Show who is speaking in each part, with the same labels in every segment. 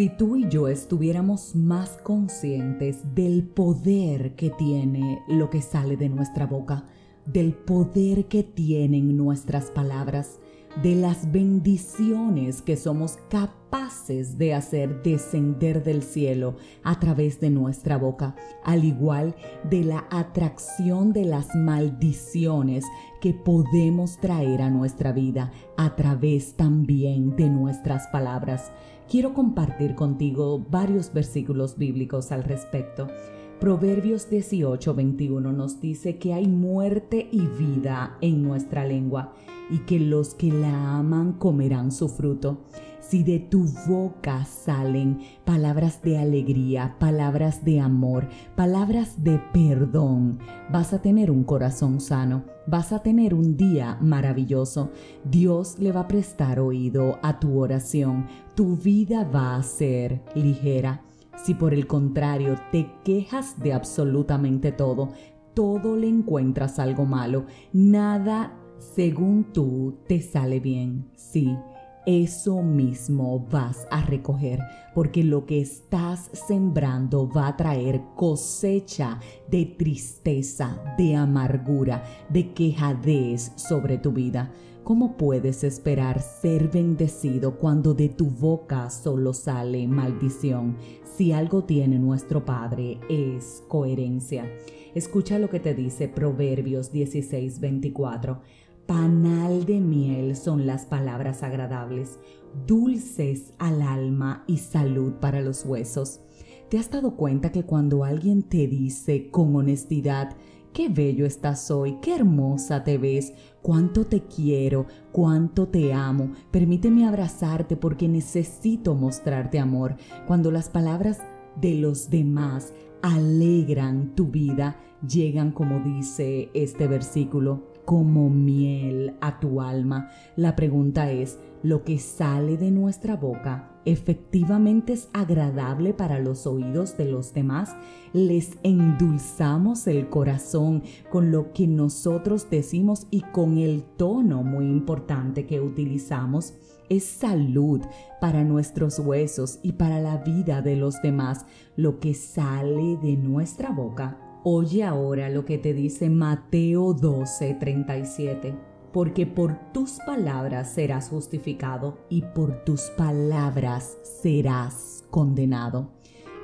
Speaker 1: Si tú y yo estuviéramos más conscientes del poder que tiene lo que sale de nuestra boca, del poder que tienen nuestras palabras, de las bendiciones que somos capaces de hacer descender del cielo a través de nuestra boca, al igual de la atracción de las maldiciones que podemos traer a nuestra vida a través también de nuestras palabras. Quiero compartir contigo varios versículos bíblicos al respecto. Proverbios 18, 21 nos dice que hay muerte y vida en nuestra lengua y que los que la aman comerán su fruto. Si de tu boca salen palabras de alegría, palabras de amor, palabras de perdón, vas a tener un corazón sano, vas a tener un día maravilloso. Dios le va a prestar oído a tu oración, tu vida va a ser ligera. Si por el contrario te quejas de absolutamente todo, todo le encuentras algo malo, nada según tú te sale bien. Sí, eso mismo vas a recoger, porque lo que estás sembrando va a traer cosecha de tristeza, de amargura, de quejadez sobre tu vida. ¿Cómo puedes esperar ser bendecido cuando de tu boca solo sale maldición? Si algo tiene nuestro Padre es coherencia. Escucha lo que te dice Proverbios 16:24. Panal de miel son las palabras agradables, dulces al alma y salud para los huesos. ¿Te has dado cuenta que cuando alguien te dice con honestidad, qué bello estás hoy, qué hermosa te ves, cuánto te quiero, cuánto te amo, permíteme abrazarte porque necesito mostrarte amor, cuando las palabras de los demás alegran tu vida, llegan como dice este versículo, como miel a tu alma. La pregunta es, ¿lo que sale de nuestra boca efectivamente es agradable para los oídos de los demás? ¿Les endulzamos el corazón con lo que nosotros decimos y con el tono muy importante que utilizamos? Es salud para nuestros huesos y para la vida de los demás lo que sale de nuestra boca Oye ahora lo que te dice Mateo 12, 37. Porque por tus palabras serás justificado y por tus palabras serás condenado.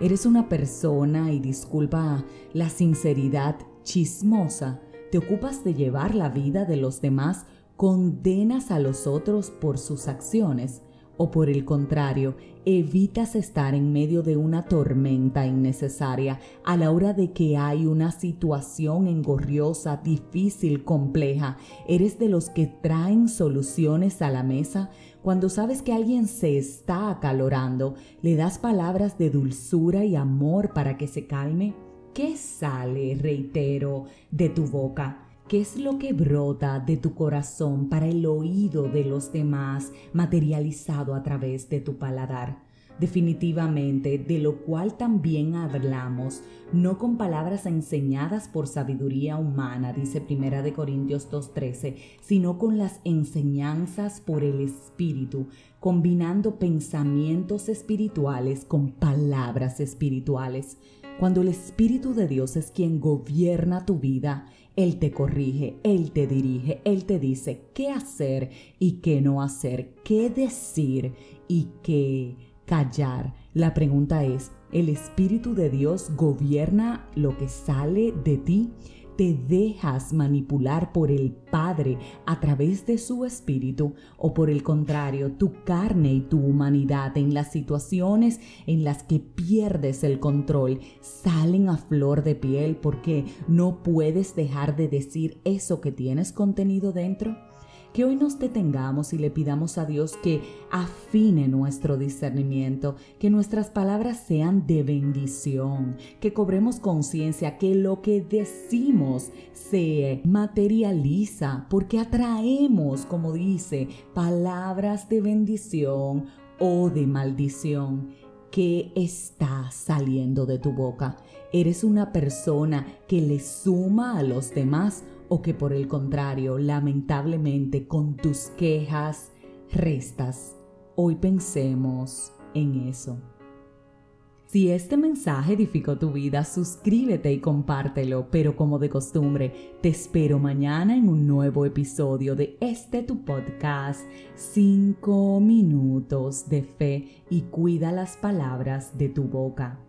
Speaker 1: Eres una persona, y disculpa la sinceridad, chismosa. Te ocupas de llevar la vida de los demás, condenas a los otros por sus acciones o por el contrario, evitas estar en medio de una tormenta innecesaria a la hora de que hay una situación engorriosa, difícil, compleja. Eres de los que traen soluciones a la mesa. Cuando sabes que alguien se está acalorando, le das palabras de dulzura y amor para que se calme. ¿Qué sale, reitero, de tu boca? ¿Qué es lo que brota de tu corazón para el oído de los demás materializado a través de tu paladar? Definitivamente, de lo cual también hablamos, no con palabras enseñadas por sabiduría humana, dice Primera de Corintios 2:13, sino con las enseñanzas por el Espíritu, combinando pensamientos espirituales con palabras espirituales. Cuando el Espíritu de Dios es quien gobierna tu vida, Él te corrige, Él te dirige, Él te dice qué hacer y qué no hacer, qué decir y qué callar. La pregunta es, ¿el Espíritu de Dios gobierna lo que sale de ti? Te dejas manipular por el Padre a través de su espíritu o por el contrario, tu carne y tu humanidad en las situaciones en las que pierdes el control salen a flor de piel porque no puedes dejar de decir eso que tienes contenido dentro? Que hoy nos detengamos y le pidamos a Dios que afine nuestro discernimiento, que nuestras palabras sean de bendición, que cobremos conciencia que lo que decimos se materializa porque atraemos, como dice, palabras de bendición o de maldición. ¿Qué está saliendo de tu boca? ¿Eres una persona que le suma a los demás o que por el contrario, lamentablemente, con tus quejas restas. Hoy pensemos en eso. Si este mensaje edificó tu vida, suscríbete y compártelo, pero como de costumbre, te espero mañana en un nuevo episodio de este tu podcast, 5 minutos de fe y cuida las palabras de tu boca.